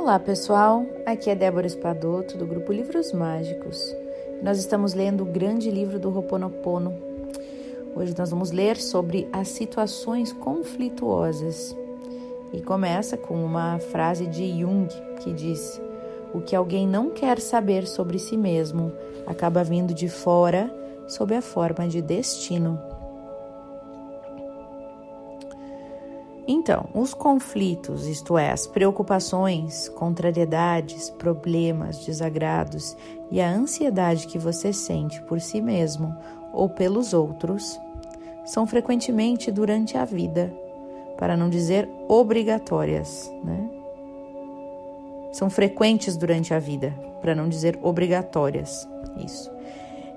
Olá pessoal, aqui é Débora Espadoto do grupo Livros Mágicos. Nós estamos lendo o grande livro do Ho'oponopono. Hoje nós vamos ler sobre as situações conflituosas. E começa com uma frase de Jung que diz: O que alguém não quer saber sobre si mesmo acaba vindo de fora sob a forma de destino. Então, os conflitos, isto é, as preocupações, contrariedades, problemas, desagrados e a ansiedade que você sente por si mesmo ou pelos outros, são frequentemente durante a vida, para não dizer obrigatórias, né? São frequentes durante a vida, para não dizer obrigatórias. Isso.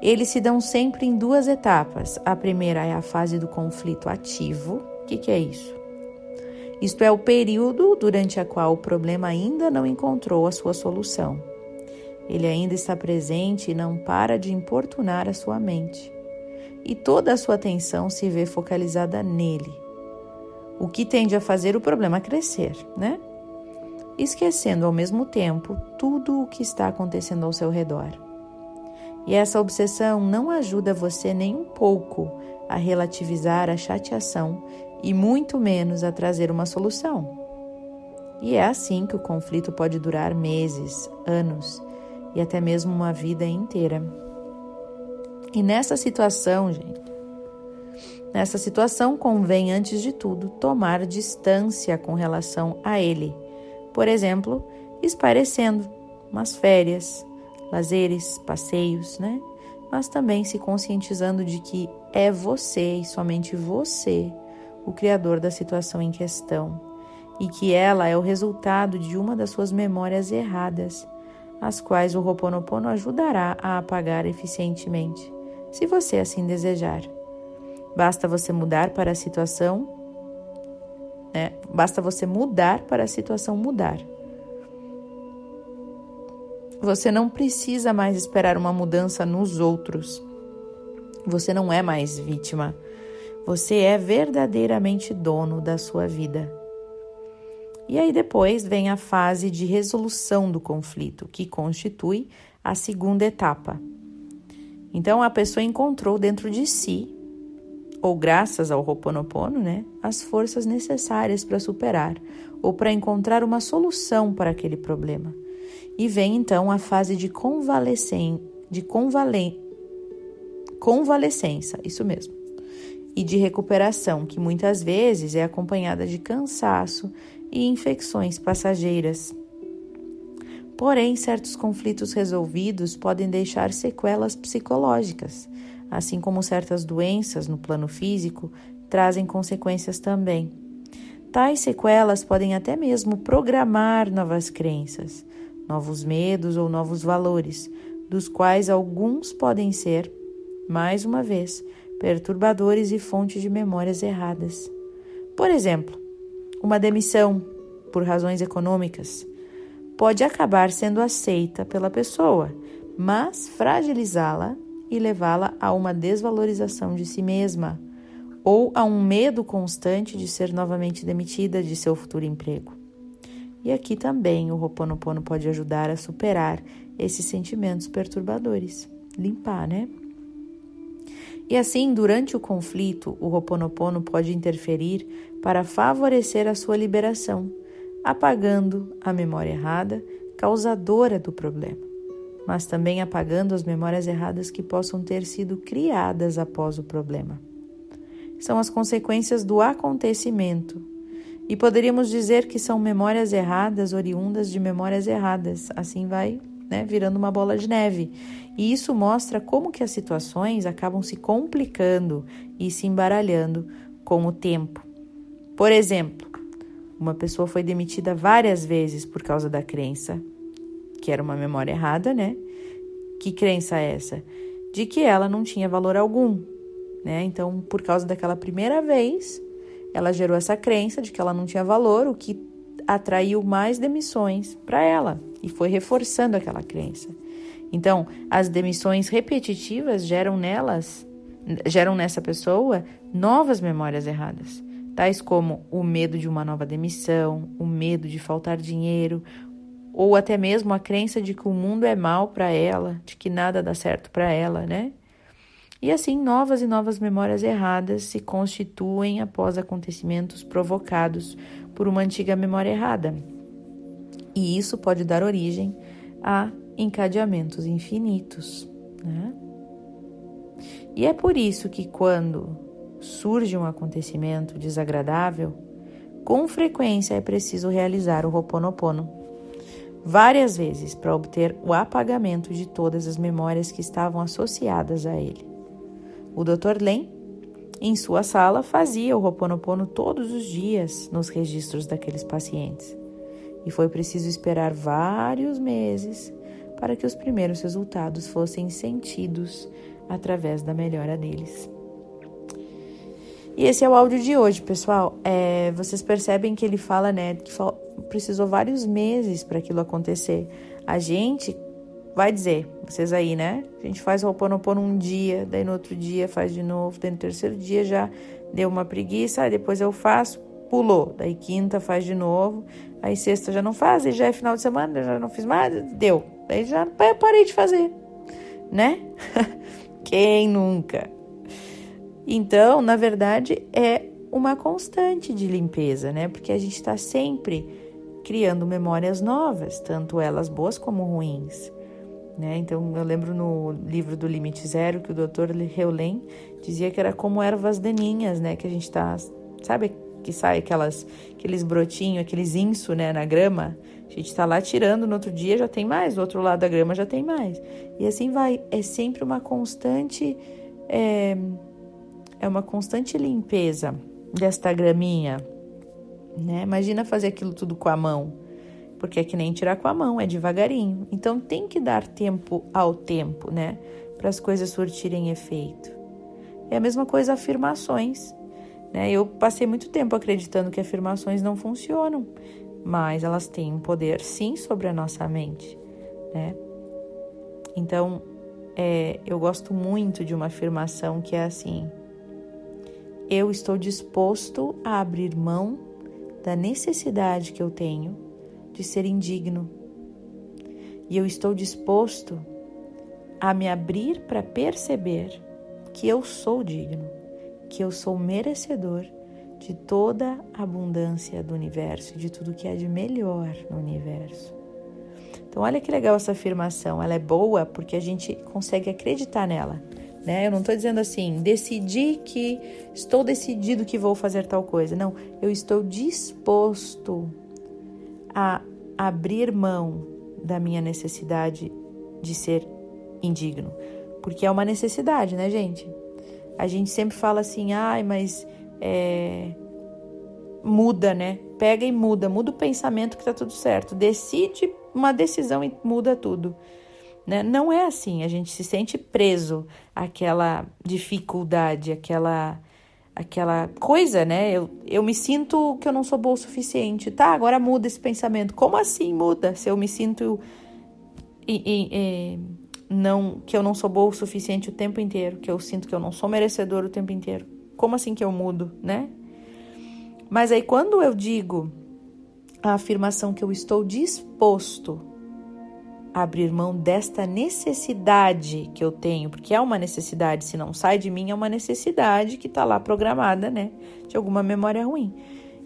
Eles se dão sempre em duas etapas. A primeira é a fase do conflito ativo. O que, que é isso? Isto é o período durante a qual o problema ainda não encontrou a sua solução. Ele ainda está presente e não para de importunar a sua mente. E toda a sua atenção se vê focalizada nele. O que tende a fazer o problema crescer, né? Esquecendo ao mesmo tempo tudo o que está acontecendo ao seu redor. E essa obsessão não ajuda você nem um pouco a relativizar a chateação e muito menos a trazer uma solução. E é assim que o conflito pode durar meses, anos e até mesmo uma vida inteira. E nessa situação, gente, nessa situação convém, antes de tudo, tomar distância com relação a ele. Por exemplo, esparecendo, umas férias, lazeres, passeios, né? Mas também se conscientizando de que é você e somente você o criador da situação em questão, e que ela é o resultado de uma das suas memórias erradas, as quais o Ho'oponopono ajudará a apagar eficientemente, se você assim desejar. Basta você mudar para a situação, né? Basta você mudar para a situação mudar. Você não precisa mais esperar uma mudança nos outros. Você não é mais vítima você é verdadeiramente dono da sua vida. E aí depois vem a fase de resolução do conflito, que constitui a segunda etapa. Então a pessoa encontrou dentro de si, ou graças ao Ho'oponopono, né, as forças necessárias para superar ou para encontrar uma solução para aquele problema. E vem então a fase de convalescen de convalen convalescença, isso mesmo e de recuperação, que muitas vezes é acompanhada de cansaço e infecções passageiras. Porém, certos conflitos resolvidos podem deixar sequelas psicológicas, assim como certas doenças no plano físico trazem consequências também. Tais sequelas podem até mesmo programar novas crenças, novos medos ou novos valores, dos quais alguns podem ser, mais uma vez, perturbadores e fontes de memórias erradas. Por exemplo, uma demissão por razões econômicas pode acabar sendo aceita pela pessoa, mas fragilizá-la e levá-la a uma desvalorização de si mesma ou a um medo constante de ser novamente demitida de seu futuro emprego. E aqui também o Ho'oponopono pode ajudar a superar esses sentimentos perturbadores, limpar, né? E assim, durante o conflito, o Ho'oponopono pode interferir para favorecer a sua liberação, apagando a memória errada, causadora do problema, mas também apagando as memórias erradas que possam ter sido criadas após o problema. São as consequências do acontecimento. E poderíamos dizer que são memórias erradas oriundas de memórias erradas. Assim vai né, virando uma bola de neve. E isso mostra como que as situações acabam se complicando e se embaralhando com o tempo. Por exemplo, uma pessoa foi demitida várias vezes por causa da crença, que era uma memória errada, né? Que crença é essa? De que ela não tinha valor algum, né? Então, por causa daquela primeira vez, ela gerou essa crença de que ela não tinha valor, o que atraiu mais demissões para ela e foi reforçando aquela crença. Então, as demissões repetitivas geram nelas, geram nessa pessoa novas memórias erradas, tais como o medo de uma nova demissão, o medo de faltar dinheiro, ou até mesmo a crença de que o mundo é mal para ela, de que nada dá certo para ela, né? E assim, novas e novas memórias erradas se constituem após acontecimentos provocados por uma antiga memória errada. E isso pode dar origem a encadeamentos infinitos, né? E é por isso que quando surge um acontecimento desagradável, com frequência é preciso realizar o Ho'oponopono várias vezes para obter o apagamento de todas as memórias que estavam associadas a ele. O Dr. Len, em sua sala, fazia o Ho'oponopono todos os dias nos registros daqueles pacientes. E foi preciso esperar vários meses para que os primeiros resultados fossem sentidos através da melhora deles. E esse é o áudio de hoje, pessoal. É, vocês percebem que ele fala, né, que precisou vários meses para aquilo acontecer. A gente vai dizer, vocês aí, né? A gente faz o um dia, daí no outro dia faz de novo, daí no terceiro dia já deu uma preguiça, aí depois eu faço, pulou. Daí quinta faz de novo, aí sexta já não faz, aí já é final de semana, já não fiz mais, deu. Daí já parei de fazer, né? Quem nunca? Então, na verdade, é uma constante de limpeza, né? Porque a gente está sempre criando memórias novas, tanto elas boas como ruins. Né? Então, eu lembro no livro do Limite Zero que o Dr. Heulen dizia que era como ervas daninhas, né? Que a gente está, sabe, que sai aquelas, aqueles brotinhos, aqueles inso, né, na grama. A gente está lá tirando, no outro dia já tem mais, do outro lado da grama já tem mais. E assim vai. É sempre uma constante. É, é uma constante limpeza desta graminha, né? Imagina fazer aquilo tudo com a mão, porque é que nem tirar com a mão, é devagarinho. Então tem que dar tempo ao tempo, né? Para as coisas surtirem efeito. É a mesma coisa afirmações. Né? Eu passei muito tempo acreditando que afirmações não funcionam, mas elas têm poder sim sobre a nossa mente. Né? Então, é, eu gosto muito de uma afirmação que é assim: eu estou disposto a abrir mão da necessidade que eu tenho de ser indigno. E eu estou disposto a me abrir para perceber que eu sou digno, que eu sou merecedor de toda a abundância do universo, de tudo que há de melhor no universo. Então, olha que legal essa afirmação. Ela é boa porque a gente consegue acreditar nela né? Eu não estou dizendo assim, decidi que estou decidido que vou fazer tal coisa. Não, eu estou disposto a abrir mão da minha necessidade de ser indigno, porque é uma necessidade, né, gente? A gente sempre fala assim, ai, mas é, muda, né? Pega e muda, muda o pensamento que tá tudo certo. Decide uma decisão e muda tudo. Né? Não é assim, a gente se sente preso àquela dificuldade, àquela, àquela coisa, né? Eu, eu me sinto que eu não sou boa o suficiente. Tá, agora muda esse pensamento. Como assim muda? Se eu me sinto e, e, e, não que eu não sou boa o suficiente o tempo inteiro, que eu sinto que eu não sou merecedor o tempo inteiro. Como assim que eu mudo, né? Mas aí quando eu digo a afirmação que eu estou disposto abrir mão desta necessidade que eu tenho, porque é uma necessidade, se não sai de mim, é uma necessidade que está lá programada, né? De alguma memória ruim.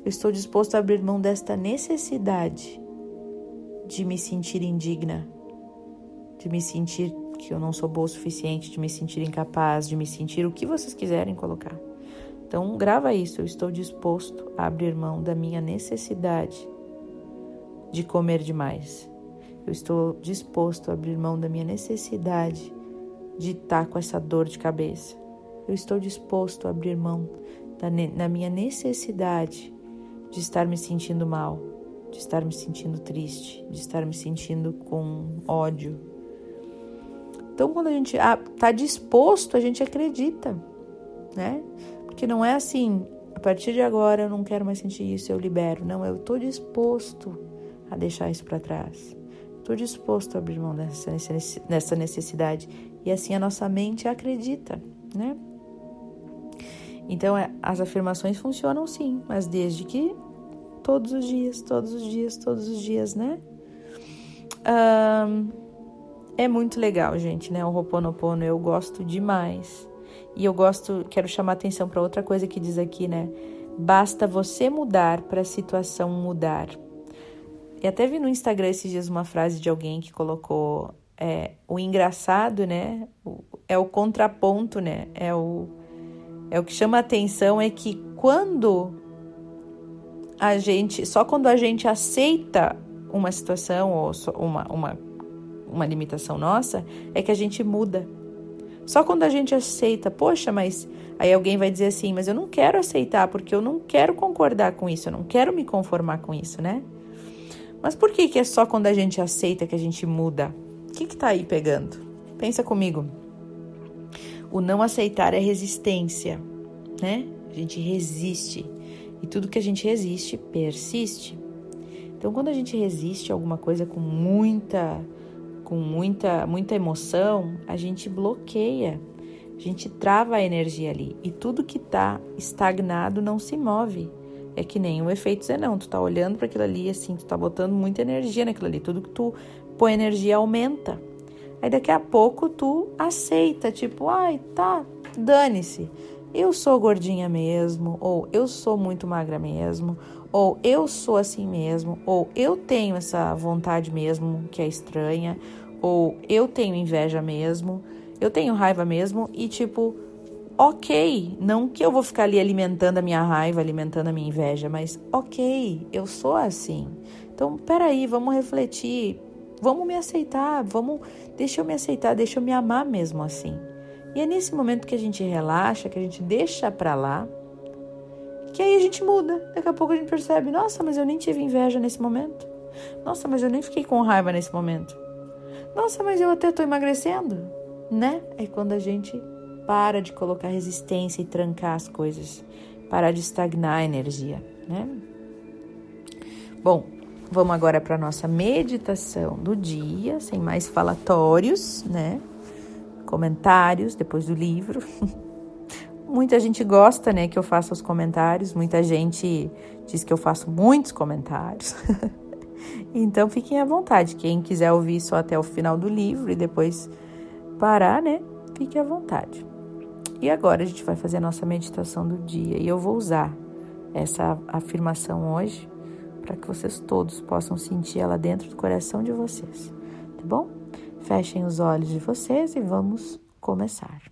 Eu estou disposto a abrir mão desta necessidade de me sentir indigna, de me sentir que eu não sou boa o suficiente, de me sentir incapaz, de me sentir o que vocês quiserem colocar. Então, grava isso. Eu estou disposto a abrir mão da minha necessidade de comer demais eu estou disposto a abrir mão da minha necessidade de estar com essa dor de cabeça. Eu estou disposto a abrir mão da, da minha necessidade de estar me sentindo mal, de estar me sentindo triste, de estar me sentindo com ódio. Então, quando a gente está disposto, a gente acredita, né? Porque não é assim, a partir de agora eu não quero mais sentir isso, eu libero. Não, eu estou disposto a deixar isso para trás. Estou disposto a abrir mão dessa, necessidade. E assim a nossa mente acredita, né? Então, é, as afirmações funcionam sim, mas desde que todos os dias, todos os dias, todos os dias, né? É muito legal, gente, né? O Ho'oponopono eu gosto demais. E eu gosto, quero chamar atenção para outra coisa que diz aqui, né? Basta você mudar para a situação mudar. E até vi no Instagram esses dias uma frase de alguém que colocou é, o engraçado, né? É o contraponto, né? É o, é o que chama atenção é que quando a gente, só quando a gente aceita uma situação ou uma, uma, uma limitação nossa, é que a gente muda. Só quando a gente aceita, poxa, mas aí alguém vai dizer assim, mas eu não quero aceitar porque eu não quero concordar com isso, eu não quero me conformar com isso, né? Mas por que, que é só quando a gente aceita que a gente muda? O que está aí pegando? Pensa comigo. O não aceitar é resistência, né? A gente resiste. E tudo que a gente resiste persiste. Então, quando a gente resiste a alguma coisa com muita, com muita, muita emoção, a gente bloqueia, a gente trava a energia ali. E tudo que está estagnado não se move. É que nem o efeito Zenão. Tu tá olhando para aquilo ali assim, tu tá botando muita energia naquilo ali. Tudo que tu põe energia aumenta. Aí daqui a pouco tu aceita, tipo, ai, tá, dane-se. Eu sou gordinha mesmo, ou eu sou muito magra mesmo, ou eu sou assim mesmo, ou eu tenho essa vontade mesmo que é estranha, ou eu tenho inveja mesmo, eu tenho raiva mesmo e tipo, ok, não que eu vou ficar ali alimentando a minha raiva, alimentando a minha inveja, mas ok, eu sou assim. Então, peraí, vamos refletir, vamos me aceitar, vamos, deixa eu me aceitar, deixa eu me amar mesmo assim. E é nesse momento que a gente relaxa, que a gente deixa pra lá, que aí a gente muda. Daqui a pouco a gente percebe, nossa, mas eu nem tive inveja nesse momento. Nossa, mas eu nem fiquei com raiva nesse momento. Nossa, mas eu até tô emagrecendo, né? É quando a gente para de colocar resistência e trancar as coisas, parar de estagnar a energia, né? Bom, vamos agora para nossa meditação do dia, sem mais falatórios, né? Comentários depois do livro. Muita gente gosta, né, que eu faça os comentários. Muita gente diz que eu faço muitos comentários. então fiquem à vontade. Quem quiser ouvir só até o final do livro e depois parar, né, fique à vontade. E agora a gente vai fazer a nossa meditação do dia e eu vou usar essa afirmação hoje para que vocês todos possam sentir ela dentro do coração de vocês, tá bom? Fechem os olhos de vocês e vamos começar.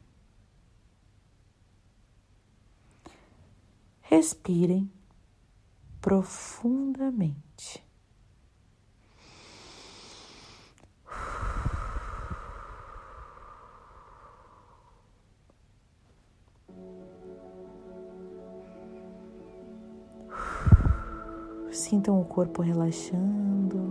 Respirem profundamente. Sintam o corpo relaxando.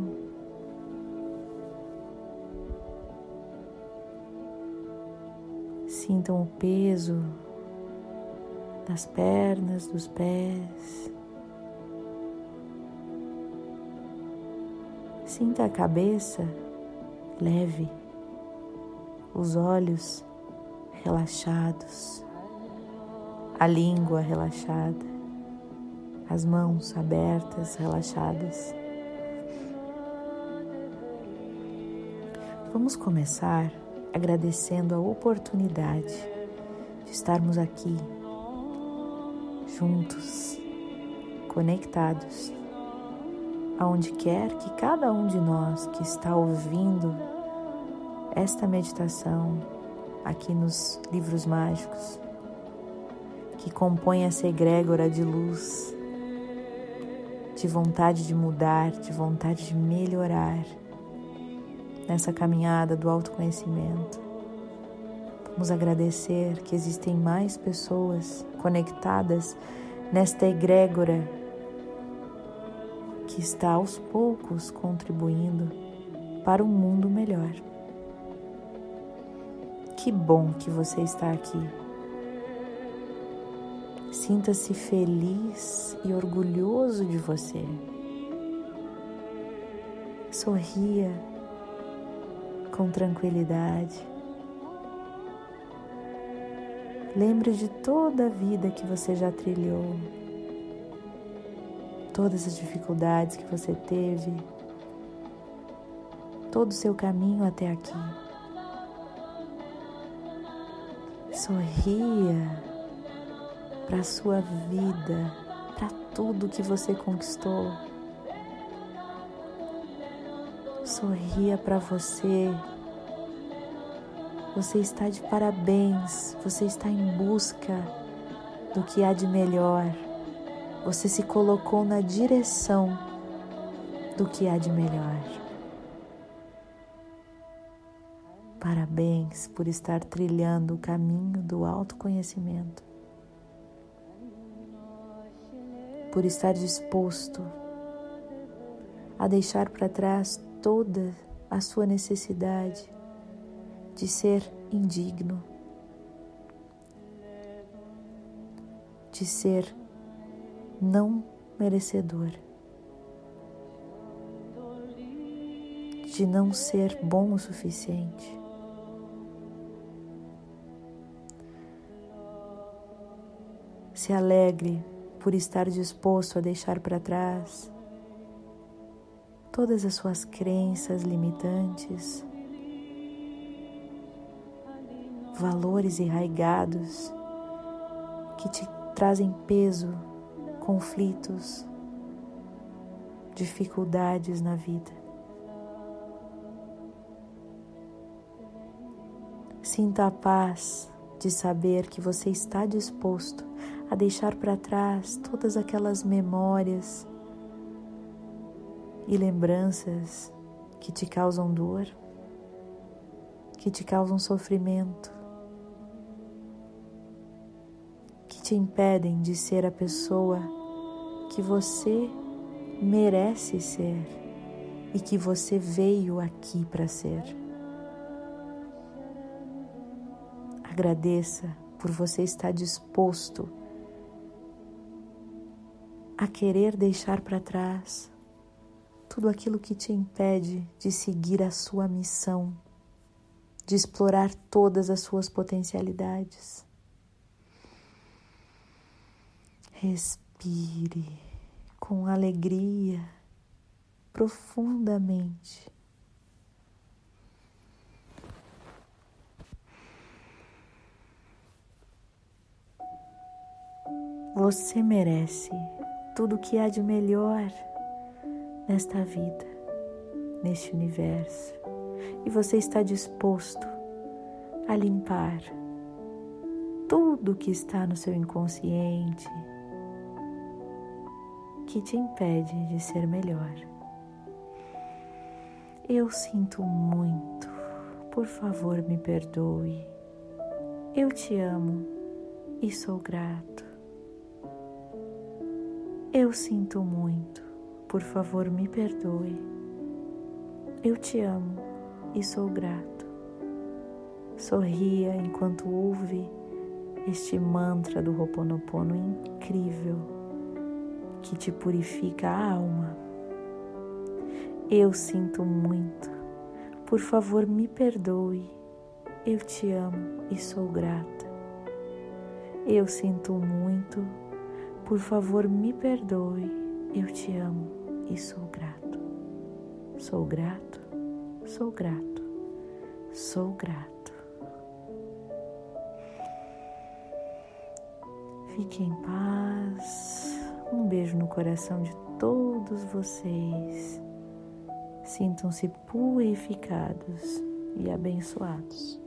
Sintam o peso das pernas, dos pés. Sinta a cabeça leve, os olhos relaxados, a língua relaxada as mãos abertas, relaxadas. Vamos começar agradecendo a oportunidade de estarmos aqui, juntos, conectados, aonde quer que cada um de nós que está ouvindo esta meditação aqui nos livros mágicos, que compõe essa egrégora de luz de vontade de mudar, de vontade de melhorar nessa caminhada do autoconhecimento. Vamos agradecer que existem mais pessoas conectadas nesta egrégora que está aos poucos contribuindo para um mundo melhor. Que bom que você está aqui. Sinta-se feliz e orgulhoso de você. Sorria com tranquilidade. Lembre de toda a vida que você já trilhou, todas as dificuldades que você teve, todo o seu caminho até aqui. Sorria para a sua vida, para tudo que você conquistou. Sorria para você. Você está de parabéns, você está em busca do que há de melhor. Você se colocou na direção do que há de melhor. Parabéns por estar trilhando o caminho do autoconhecimento, por estar disposto a deixar para trás toda a sua necessidade de ser indigno, de ser não merecedor. de não ser bom o suficiente. Se alegre por estar disposto a deixar para trás todas as suas crenças limitantes, valores enraigados que te trazem peso, conflitos, dificuldades na vida. Sinta a paz de saber que você está disposto a deixar para trás todas aquelas memórias e lembranças que te causam dor, que te causam sofrimento, que te impedem de ser a pessoa que você merece ser e que você veio aqui para ser. Agradeça por você estar disposto a querer deixar para trás tudo aquilo que te impede de seguir a sua missão, de explorar todas as suas potencialidades. Respire com alegria profundamente. Você merece tudo o que há de melhor nesta vida, neste universo, e você está disposto a limpar tudo que está no seu inconsciente que te impede de ser melhor. Eu sinto muito, por favor me perdoe. Eu te amo e sou grato. Eu sinto muito, por favor me perdoe. Eu te amo e sou grato. Sorria enquanto ouve este mantra do Ho'oponopono incrível que te purifica a alma. Eu sinto muito, por favor me perdoe. Eu te amo e sou grata. Eu sinto muito, por favor, me perdoe. Eu te amo e sou grato. Sou grato, sou grato, sou grato. Fique em paz. Um beijo no coração de todos vocês. Sintam-se purificados e abençoados.